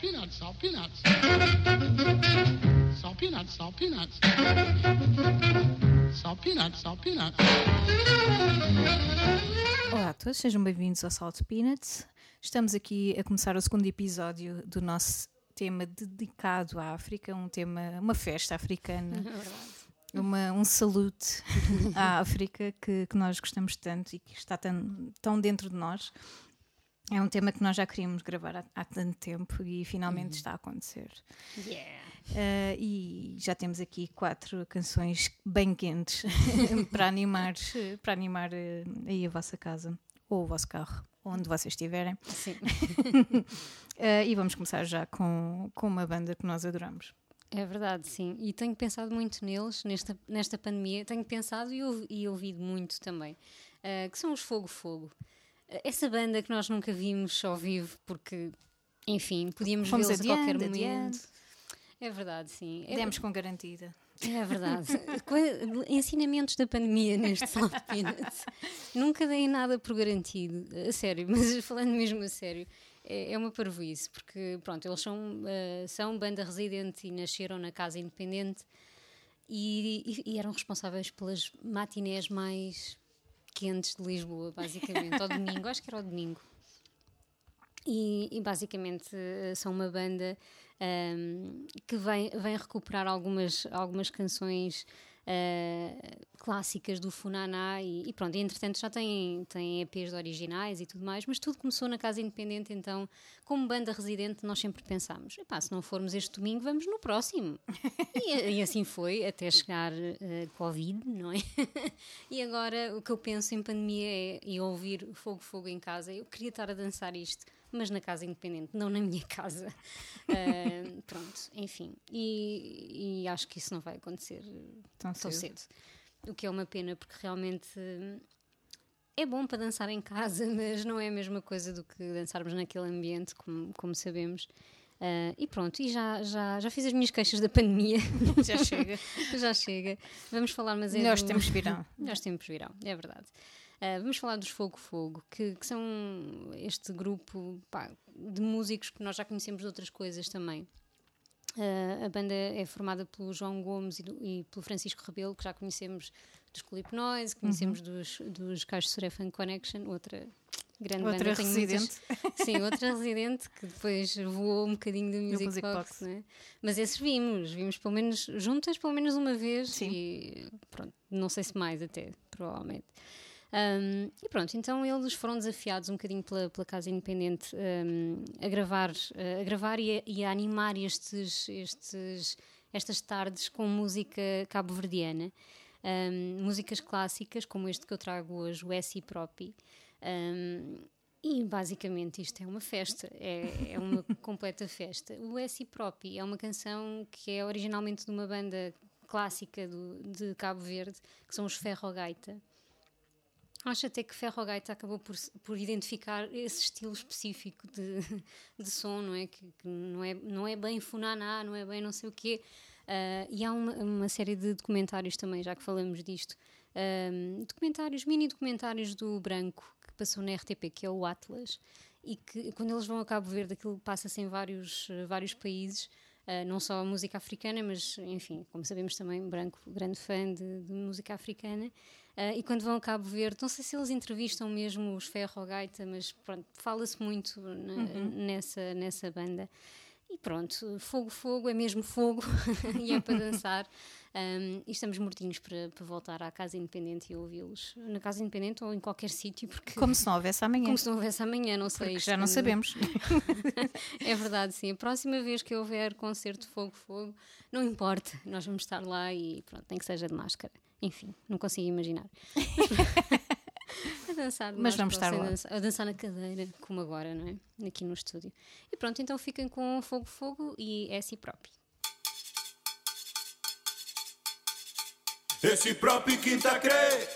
peanuts, salt peanuts. Salt peanuts, salt peanuts. Salt peanuts, salt peanuts. Olá a todos, sejam bem-vindos ao Salt Peanuts. Estamos aqui a começar o segundo episódio do nosso tema dedicado à África, um tema, uma festa africana. Uma, um salute à África que, que nós gostamos tanto e que está tão, tão dentro de nós. É um tema que nós já queríamos gravar há, há tanto tempo e finalmente está a acontecer. Yeah. Uh, e já temos aqui quatro canções bem quentes para animar, para animar uh, aí a vossa casa ou o vosso carro, onde vocês estiverem. Sim. Uh, e vamos começar já com, com uma banda que nós adoramos. É verdade, sim. E tenho pensado muito neles nesta, nesta pandemia. Tenho pensado e, ouvi, e ouvido muito também. Que são os Fogo Fogo. Uh, essa banda que nós nunca vimos ao vivo, porque, enfim, podíamos vê-los a qualquer momento. adiante. É verdade, sim. É, Demos com garantida. é verdade. Ensinamentos da pandemia neste Salt Peanuts. Nunca dei nada por garantido, a sério, mas falando mesmo a sério, é, é uma parvoíce, porque pronto, eles são, eh, são banda residente e nasceram na Casa Independente e, e- e eram responsáveis pelas matinés mais quentes de Lisboa, basicamente, ao domingo, acho que era ao domingo. E, e basicamente eh, são uma banda ahm, que vem, vem recuperar algumas, algumas canções ah, clássicas do Funaná e, e pronto, e entretanto já têm, têm EPs de originais e tudo mais, mas tudo começou na Casa Independente, então como banda residente nós sempre pensámos, epá, se não formos este domingo vamos no próximo e, e assim foi, até chegar uh, Covid, não é? e agora o que eu penso em pandemia é e ouvir Fogo Fogo em casa. Eu queria estar a dançar isto, mas na casa independente, não na minha casa. Uh, pronto, enfim. E, e acho que isso não vai acontecer Tão tão cedo. cedo. O que é uma pena, porque realmente é bom para dançar em casa, mas não é a mesma coisa do que dançarmos naquele ambiente, como, como sabemos. Ah, e pronto, e já, já, já fiz as minhas queixas da pandemia. Já chega. já chega. Vamos falar, mas é. Melhores do- tempos virão. Melhores tempos virão, é verdade. Ah, vamos falar dos Fogo Fogo, que, que são este grupo pá, de músicos que nós já conhecemos de outras coisas também. Ah, a banda é formada pelo João Gomes e, do- e pelo Francisco Rebelo, que já conhecemos dos Clip Noise, conhecemos Uhum. dos, dos Caixos Suré Funk Connection, outra grande Outra banda. Muitas- residente. Sim, outra residente que depois voou um bocadinho do Music, Music Box, Box. né? mas esses vimos, vimos pelo menos juntas pelo menos uma vez Sim. e pronto, não sei se mais até, provavelmente. Um, e pronto, então eles foram desafiados um bocadinho pela, pela Casa Independente um, a gravar, uh, a gravar e a, e a animar estes, estes, estas tardes com música cabo-verdiana. Um, músicas clássicas, como este que eu trago hoje, o S.I. Propi. Um, e basicamente isto é uma festa, é, é uma completa festa. O S.I. Propi é uma canção que é originalmente de uma banda clássica do, de Cabo Verde, que são os Ferro Gaita. Acho até que Ferro Gaita acabou por, por identificar esse estilo específico de, de som, não é? Que, que não é? não é bem funaná, não é bem não sei o quê. Ah, e há uma, uma série de documentários também, já que falamos disto. Ahm, documentários, mini documentários do Branco, que passou na RTP, que é o Atlas, e que quando eles vão a Cabo Verde, aquilo passa-se em vários, vários países. Uh, não só a música africana, mas enfim, como sabemos também, Branco, grande fã de, de música africana. Uh, e quando vão a Cabo Verde, não sei se eles entrevistam mesmo os Ferro Gaita, mas pronto, fala-se muito na- nessa, nessa banda. E pronto, fogo, fogo, é mesmo fogo e é para dançar. Um, e estamos mortinhos para, para voltar à Casa Independente e ouvi-los na Casa Independente ou em qualquer sítio, porque Como se não houvesse amanhã. como se não houvesse amanhã, não sei. Já não quando- sabemos. é verdade, sim. A próxima vez que houver concerto Fogo Fogo, não importa, nós vamos estar lá e pronto, nem que seja de máscara. Enfim, não consigo imaginar. a dançar Mas vamos estar lá. dançar- a dançar na cadeira, como agora, não é? Aqui no estúdio. E pronto, então fiquem com Fogo Fogo e é si próprio. Esse próprio quinta crê,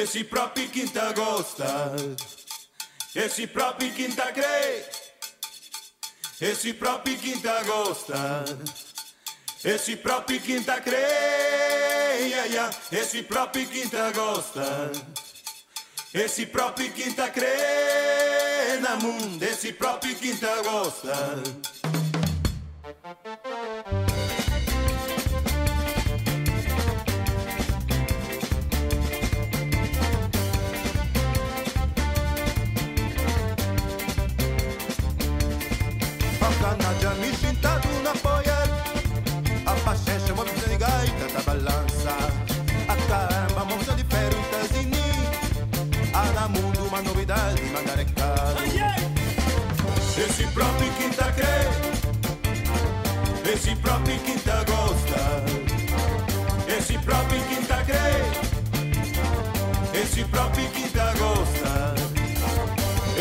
esse próprio quinta gosta, esse próprio quinta crê, esse próprio quinta gosta, esse próprio quinta crê, yeah, yeah. Esse próprio quinta crê na mundo, esse próprio quinta gosta.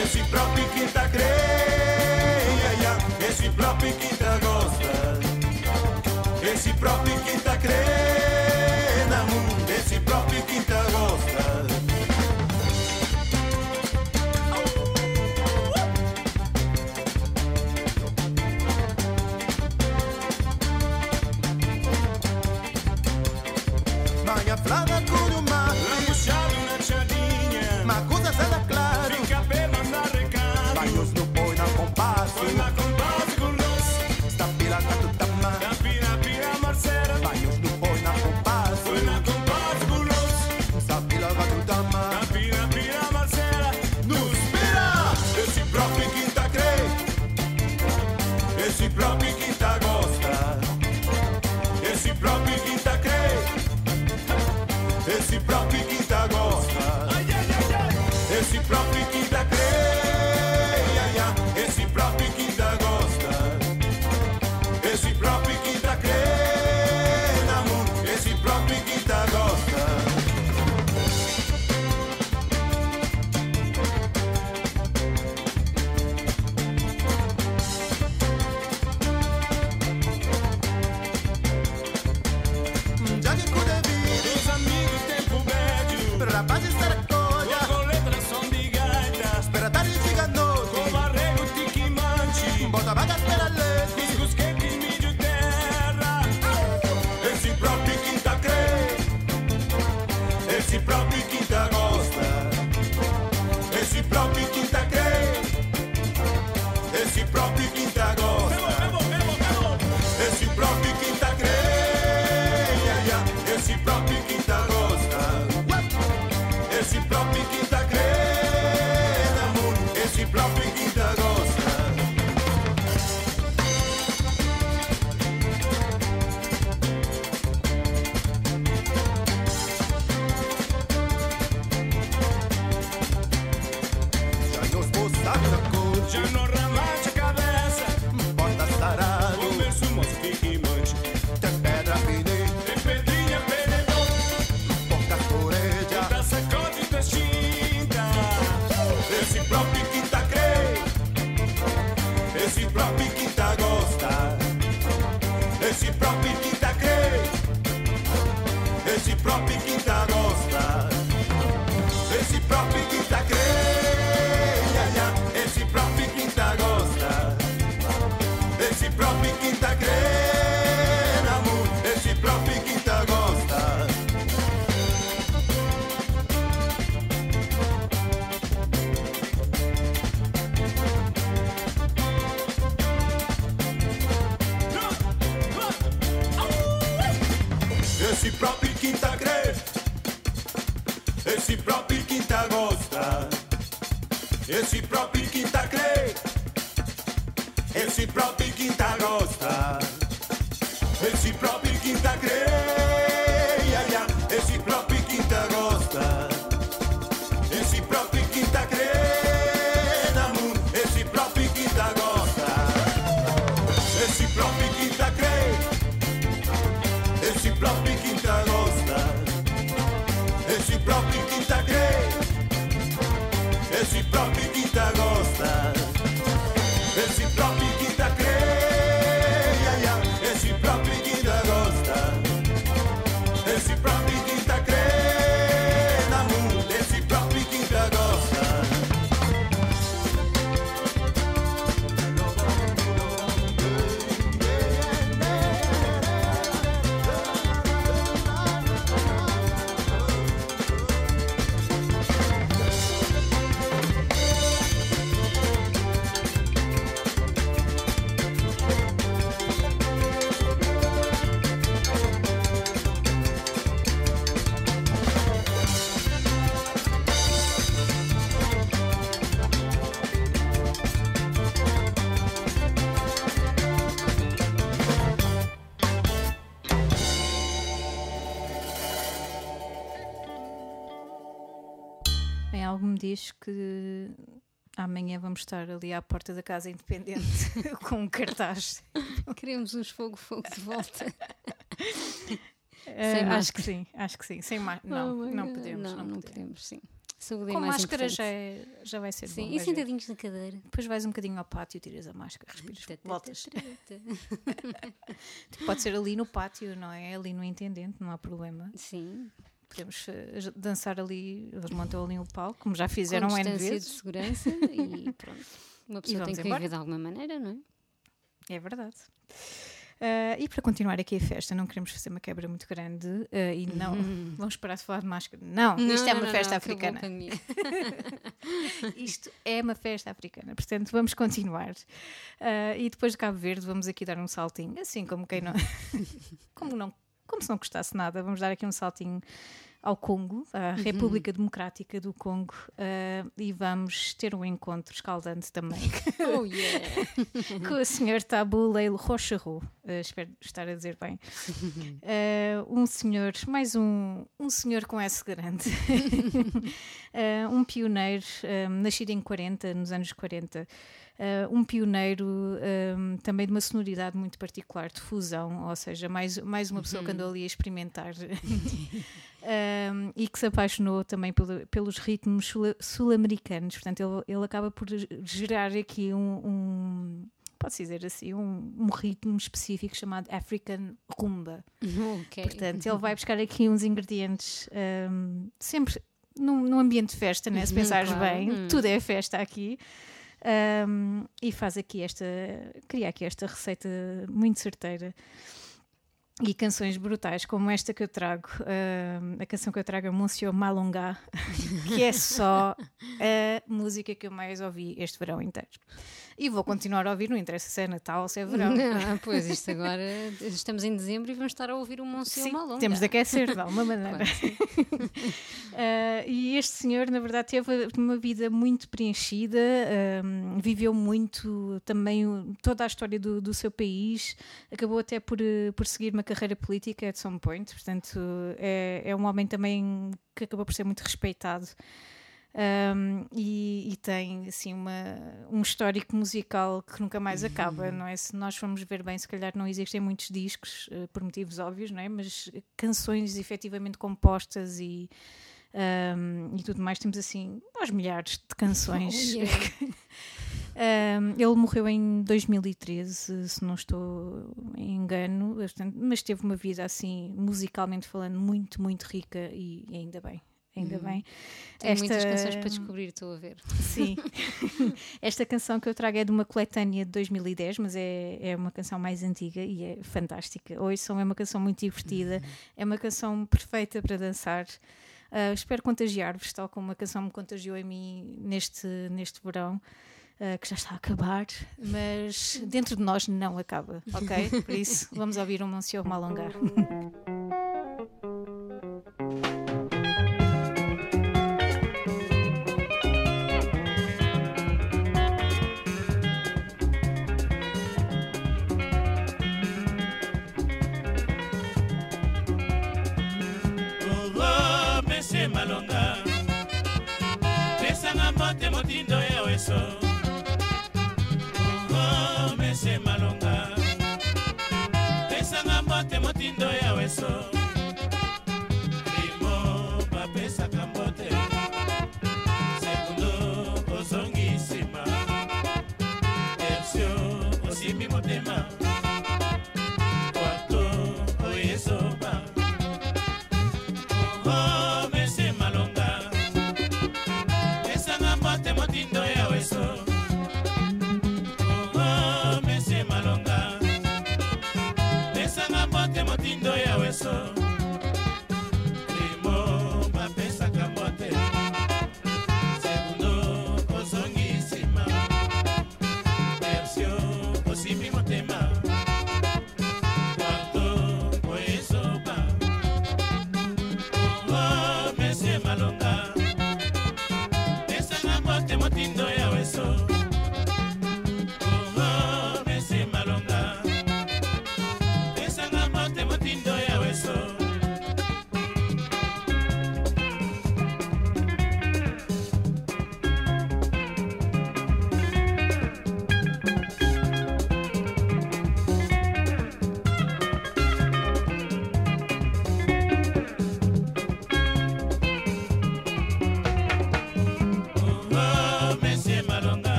Esse próprio que tá creia, esse próprio que tá gosta. Esse próprio que tá creia. Bye. Diz que amanhã vamos estar ali à porta da Casa Independente com um cartaz. Queremos uns fogo, fogo de volta. Sem acho que sim, acho que sim. Sem má- não, Oh não podemos. Não, Não, não podemos. sim. Saúde é Com mais máscara já, é- já vai ser Sim, bom. e sentadinhos na cadeira. Depois vais um bocadinho ao pátio, tiras a máscara, respiras, voltas. Pode ser ali no pátio, não é? Ali no intendente, não há problema. Sim, Podemos eh, dançar ali, eles montam ali o palco, como já fizeram com N distância de vezes. segurança e pronto. Uma pessoa tem que embora. viver de alguma maneira, não é? É verdade. Ah, e para continuar aqui a festa, não queremos fazer uma quebra muito grande ah, e não vamos parar de falar de máscara. Não, isto é Não, uma não, festa não, africana. Isto é uma festa africana, portanto vamos continuar. Ah, e depois de Cabo Verde vamos aqui dar um saltinho, assim como quem não. como, não como se não custasse nada, vamos dar aqui um saltinho ao Congo, à República Democrática do Congo, ah, e vamos ter um encontro escaldante também Oh yeah! com o Sr. Tabu Leilo Rocharu, eh, espero estar a dizer bem. Eh, um senhor, mais um, um senhor com S grande, um pioneiro, eh, nascido em 40, nos anos 40. eh, um pioneiro eh, também de uma sonoridade muito particular, de fusão, ou seja, mais, mais uma pessoa que andou ali a experimentar Um, e que se apaixonou também pelo- pelos ritmos sul- sul-americanos. Portanto, ele, ele acaba por gerar aqui um, um pode-se dizer assim, um, um ritmo específico chamado African Rumba. ok. Portanto, ele vai buscar aqui uns ingredientes um, sempre num, num ambiente de festa, né? se Uhum, pensares claro. bem, Hum. tudo é festa aqui. Um, e faz aqui esta, cria aqui esta receita muito certeira e canções brutais como esta que eu trago, um, a canção que eu trago é Monsieur Malonga, que é só a música que eu mais ouvi este verão inteiro. E vou continuar a ouvir, não interessa se é Natal ou se é verão. Não, pois isto agora estamos em dezembro e vamos estar a ouvir o Monsenhor Sim, Malonga. temos de aquecer de alguma maneira. Ah, e este senhor, na verdade, teve uma vida muito preenchida, viveu muito também toda a história do, do seu país, acabou até por, eh, por seguir uma carreira política at some point, portanto, é, é um homem também que acabou por ser muito respeitado. Um, e, e tem assim uma, um histórico musical que nunca mais acaba, não é? Se nós formos ver bem, se calhar não existem muitos discos eh, por motivos óbvios, não é? Mas canções efetivamente compostas e, um, e tudo mais, temos assim aos milhares de canções. Oh, yeah. Um, ele morreu em 2013, se não estou em engano, mas teve uma vida assim, musicalmente falando, muito, muito rica e, e ainda bem. Ainda bem. Tem muitas canções para descobrir, estou a ver. Sim. Esta canção que eu trago é de uma coletânea de 2010, mas é, é uma canção mais antiga e é fantástica. Ouçam, é uma canção muito divertida, é uma canção perfeita para dançar. Ah, espero contagiar-vos, tal como a canção me contagiou a mim neste, neste verão. ah, que já está a acabar, mas dentro de nós não acaba, ok? Por isso, vamos ouvir um Monsieur Malongar.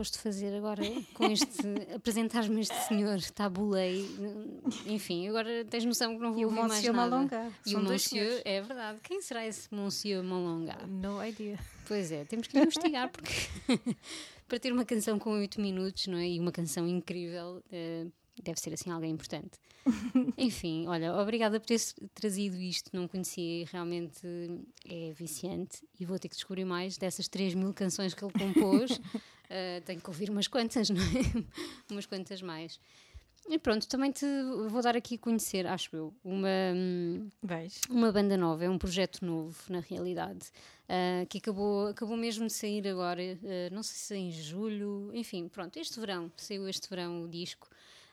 foste fazer agora com este. apresentar-me este senhor, tabulei. Enfim, agora tens noção que não vou E ouvir mais nada. Malonga. E São o Monsieur, senhores. é verdade. Quem será esse Monsieur Malonga? No idea. Pois é, temos que investigar, porque para ter uma canção com 8 minutos, não é? E uma canção incrível, eh, deve ser assim alguém importante. Enfim, olha, obrigada por teres trazido isto, não conhecia e realmente é viciante e vou ter que descobrir mais dessas 3 mil canções que ele compôs. Eh, tenho que ouvir umas quantas, não é? umas quantas mais. E pronto, também te vou dar aqui a conhecer, acho eu, uma. Vais. uma banda nova, é um projeto novo, na realidade, ah, que acabou, acabou mesmo de sair agora, ah, não sei se em julho, enfim, pronto, este verão, saiu este verão o disco.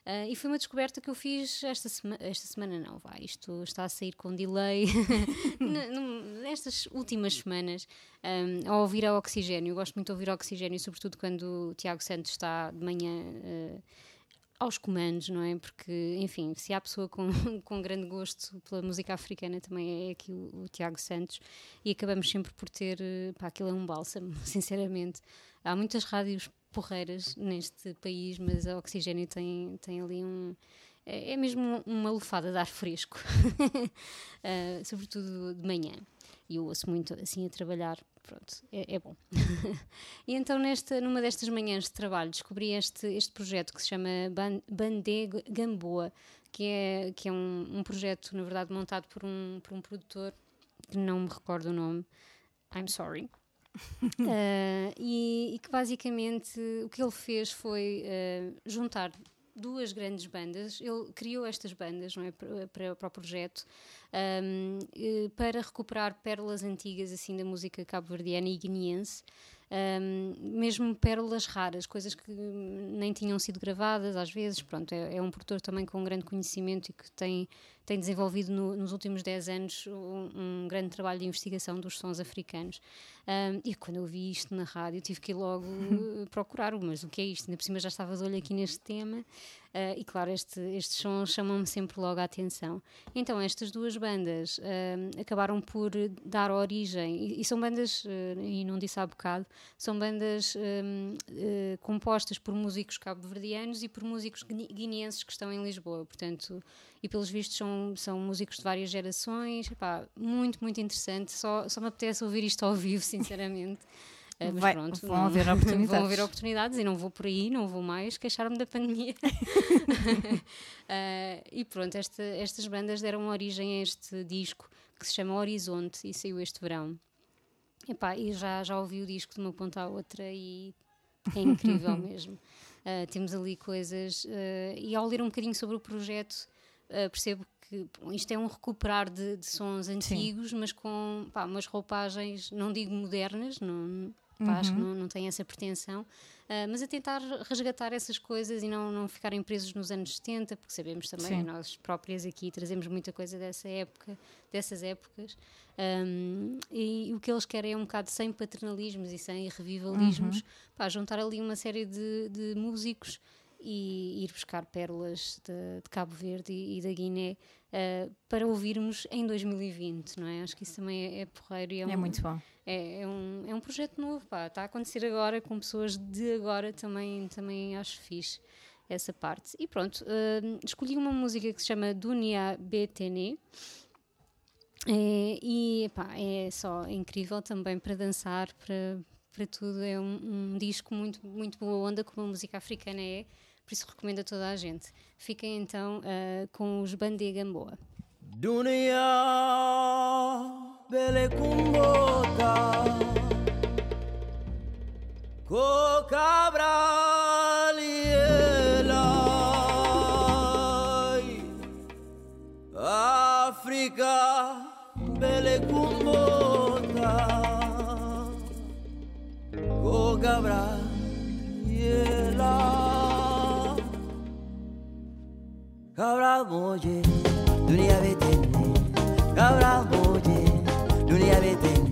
Ah, e foi uma descoberta que eu fiz esta, sema esta semana, não, vai, isto está a sair com delay nestas últimas semanas, ah, ao ouvir a Oxigênio. Eu gosto muito de ouvir Oxigênio, sobretudo quando o Tiago Santos está de manhã ah, aos comandos, não é? Porque, enfim, se há pessoa com, com grande gosto pela música africana também é aqui o, o Tiago Santos e acabamos sempre por ter, pá, aquilo é um bálsamo, sinceramente. Há muitas rádios porreiras neste país, mas a Oxigênio tem, tem ali um. É, é mesmo uma lufada de ar fresco, Ah, sobretudo de manhã. E eu ouço muito assim a trabalhar, pronto, é, é bom. e então, nesta, numa destas manhãs de trabalho, descobri este, este projeto que se chama Ban- Bandé Gamboa, que é, que é um, um projeto, na verdade, montado por um, por um produtor que não me recordo o nome. I'm sorry. Ah, e, e que basicamente o que ele fez foi ah, juntar duas grandes bandas. Ele criou estas bandas não é, para, para, o projeto ahm, eh, para recuperar pérolas antigas assim da música cabo-verdiana e guineense. Ahm, mesmo pérolas raras, coisas que nem tinham sido gravadas às vezes. Pronto, é, é um produtor também com um grande conhecimento e que tem, tem desenvolvido no- nos últimos 10 anos um, um grande trabalho de investigação dos sons africanos. Ahm, e quando eu vi isto na rádio, tive que ir logo procurar, mas o que é isto? Ainda por cima já estava de olho aqui neste tema, ah, e claro, este, estes sons chamam-me sempre logo a atenção. Então, estas duas bandas ahm, acabaram por dar origem, e, e são bandas, eh, e não disse há bocado, são bandas compostas por músicos cabo-verdianos e por músicos guine- guineenses que estão em Lisboa, portanto, e pelos vistos são, são músicos de várias gerações, Epá, muito, muito interessante, só, só me apetece ouvir isto ao vivo, sinceramente. Ah, mas Vai- pronto, vão não- haver oportunidades. vão haver oportunidades e não vou por aí, não vou mais queixar-me da pandemia. Ah, e pronto, esta- estas bandas deram origem a este disco que se chama Horizonte e saiu este verão. Epá, e já, já ouvi o disco de uma ponta à outra e é incrível mesmo. Ah, temos ali coisas. ah, e ao ler um bocadinho sobre o projeto, percebo que bom, isto é um recuperar de, de sons antigos, mas com pá, umas roupagens, não digo modernas, não, acho que não, não tem essa pretensão, ah, mas a tentar resgatar essas coisas e não, não ficarem presos nos anos 70, porque sabemos também, Sim. nós próprias aqui trazemos muita coisa dessa época, dessas épocas. Um, e o que eles querem é um bocado sem paternalismos e sem revivalismos, pá, juntar ali uma série de, de músicos e ir buscar pérolas de, de Cabo Verde e, e da Guiné uh, para ouvirmos em 2020, não é? Acho que isso também é, é porreiro e é, É um, muito bom. é, é um, é um projeto novo, pá, está a acontecer agora com pessoas de agora, também, também acho fixe essa parte. E pronto, hum, escolhi uma música que se chama Dunia BTN. É, e pá, é só incrível também para dançar, para, para tudo. É um, um disco muito, muito boa onda, como a música africana é, por isso recomendo a toda a gente. Fiquem então ah, com os Bandê Gamboa. Dunia bele kumbota Ko cabralielai Africa bele kumbota Ko cabralielai Cabra moye, dunia betene. Cabra moye, dunia betene.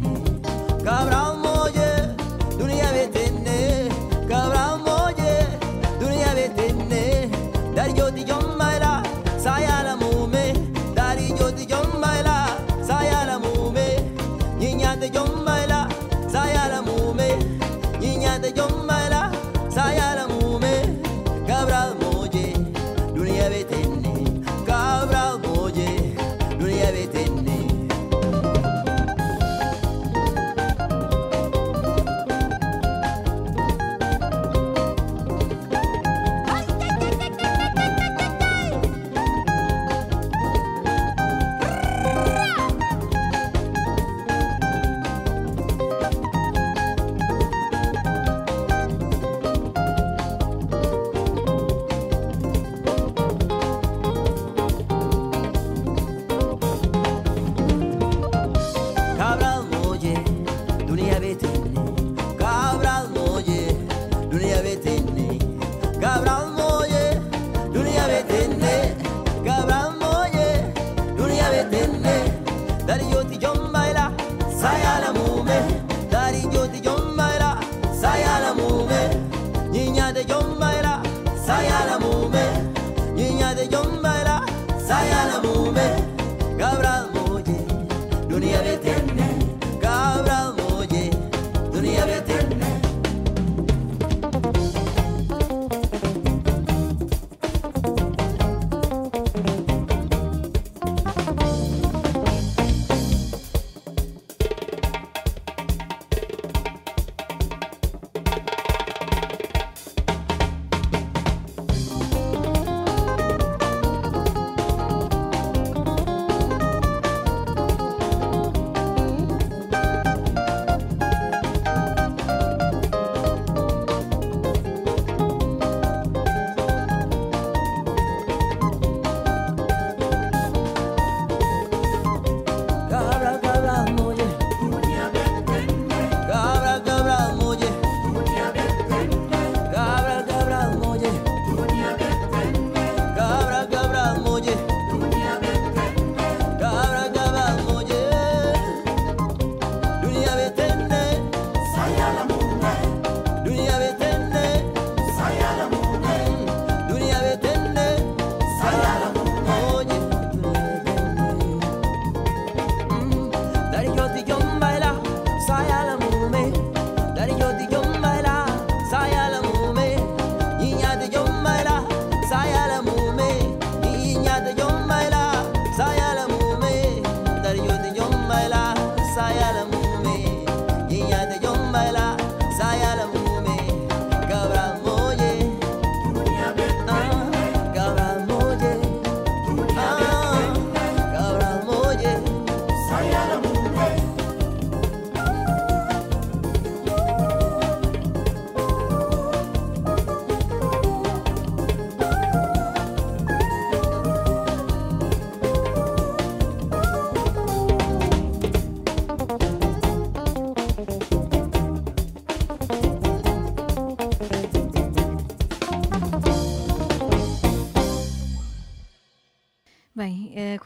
Cabra moye,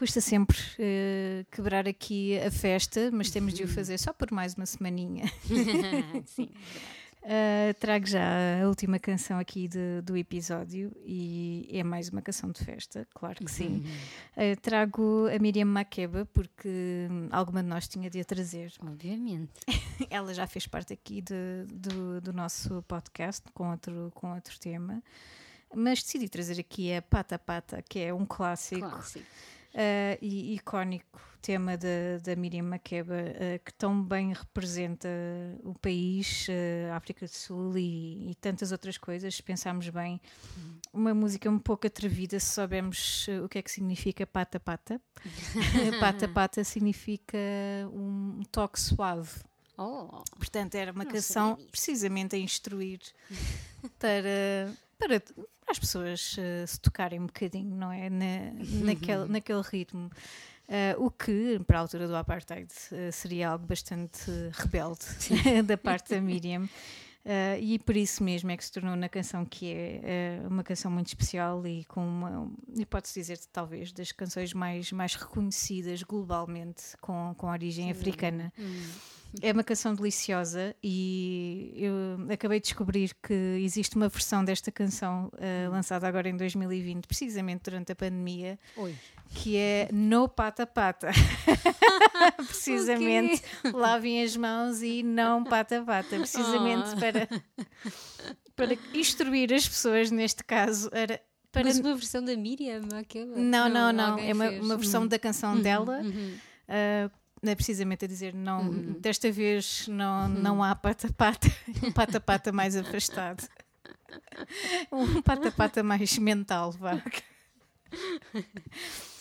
custa sempre eh, quebrar aqui a festa, mas temos de o fazer só por mais uma semaninha. Sim. Uh, trago já a última canção aqui de- do episódio e é mais uma canção de festa, claro que sim. Uh, trago a Miriam Makeba porque hum, alguma de nós tinha de a trazer. Obviamente. Ela já fez parte aqui de- do, do nosso podcast com outro, com outro tema, mas decidi trazer aqui a Pata Pata, que é um clássico. Clássico. Uh, e icónico tema da, da Miriam Makeba, uh, que tão bem representa o país, a África do Sul e, e tantas outras coisas. Se pensarmos bem, uma música um pouco atrevida, se soubermos o que é que significa pata pata. pata pata significa um toque suave. Oh, Portanto, era uma canção precisamente a instruir para, para as pessoas eh, se tocarem um bocadinho, não é? Na, naquele, naquele ritmo. Eh, o que, para a altura do Apartheid, eh, seria algo bastante rebelde da parte da Miriam. E por isso mesmo é que se tornou na canção que é uma canção muito especial e com uma, e pode-se dizer talvez das canções mais, mais reconhecidas globalmente com, com origem africana. É uma canção deliciosa e eu acabei de descobrir que existe uma versão desta canção eh, lançada agora em 2020, precisamente durante a pandemia, oi. que é No Pata Pata. precisamente lavem as mãos e não pata pata, precisamente Ah. para, para instruir as pessoas, neste caso, era Parece uma versão da Miriam, aquela. Não, não, não. alguém É uma, uma versão Uhum. da canção dela. Uhum. não é precisamente a dizer, não, Uhum. desta vez não, não há pata-pata, um pata-pata mais afastado. Um pata-pata mais mental, vá.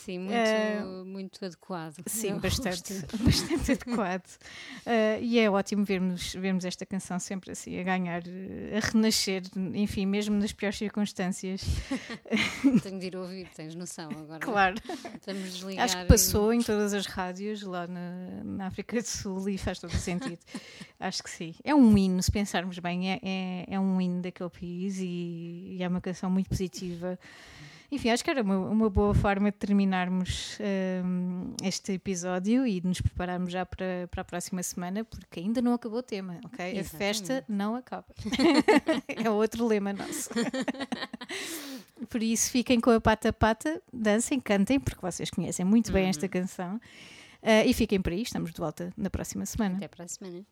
Sim, muito, Eh, muito adequado. Sim, Eu bastante, bastante adequado. Ah, e é ótimo vermos, vermos esta canção sempre assim, a ganhar, eh, a renascer, enfim, mesmo nas piores circunstâncias. Tenho de ir ouvir, tens noção agora. Claro. Vamos desligar. Acho que passou em todas as rádios lá na, na África do Sul e faz todo o sentido. Acho que sim. É um hino, se pensarmos bem, é, é, é um hino daquele país e, e é uma canção muito positiva. Enfim, acho que era uma, uma boa forma de terminarmos hum, este episódio e de nos prepararmos já para, para a próxima semana, porque ainda não acabou o tema, ok? A Exatamente. festa não acaba. é outro lema nosso. Por isso, fiquem com a pata-pata, dancem, cantem, porque vocês conhecem muito bem esta canção. Ah, e fiquem por aí, estamos de volta na próxima semana. Até para a semana.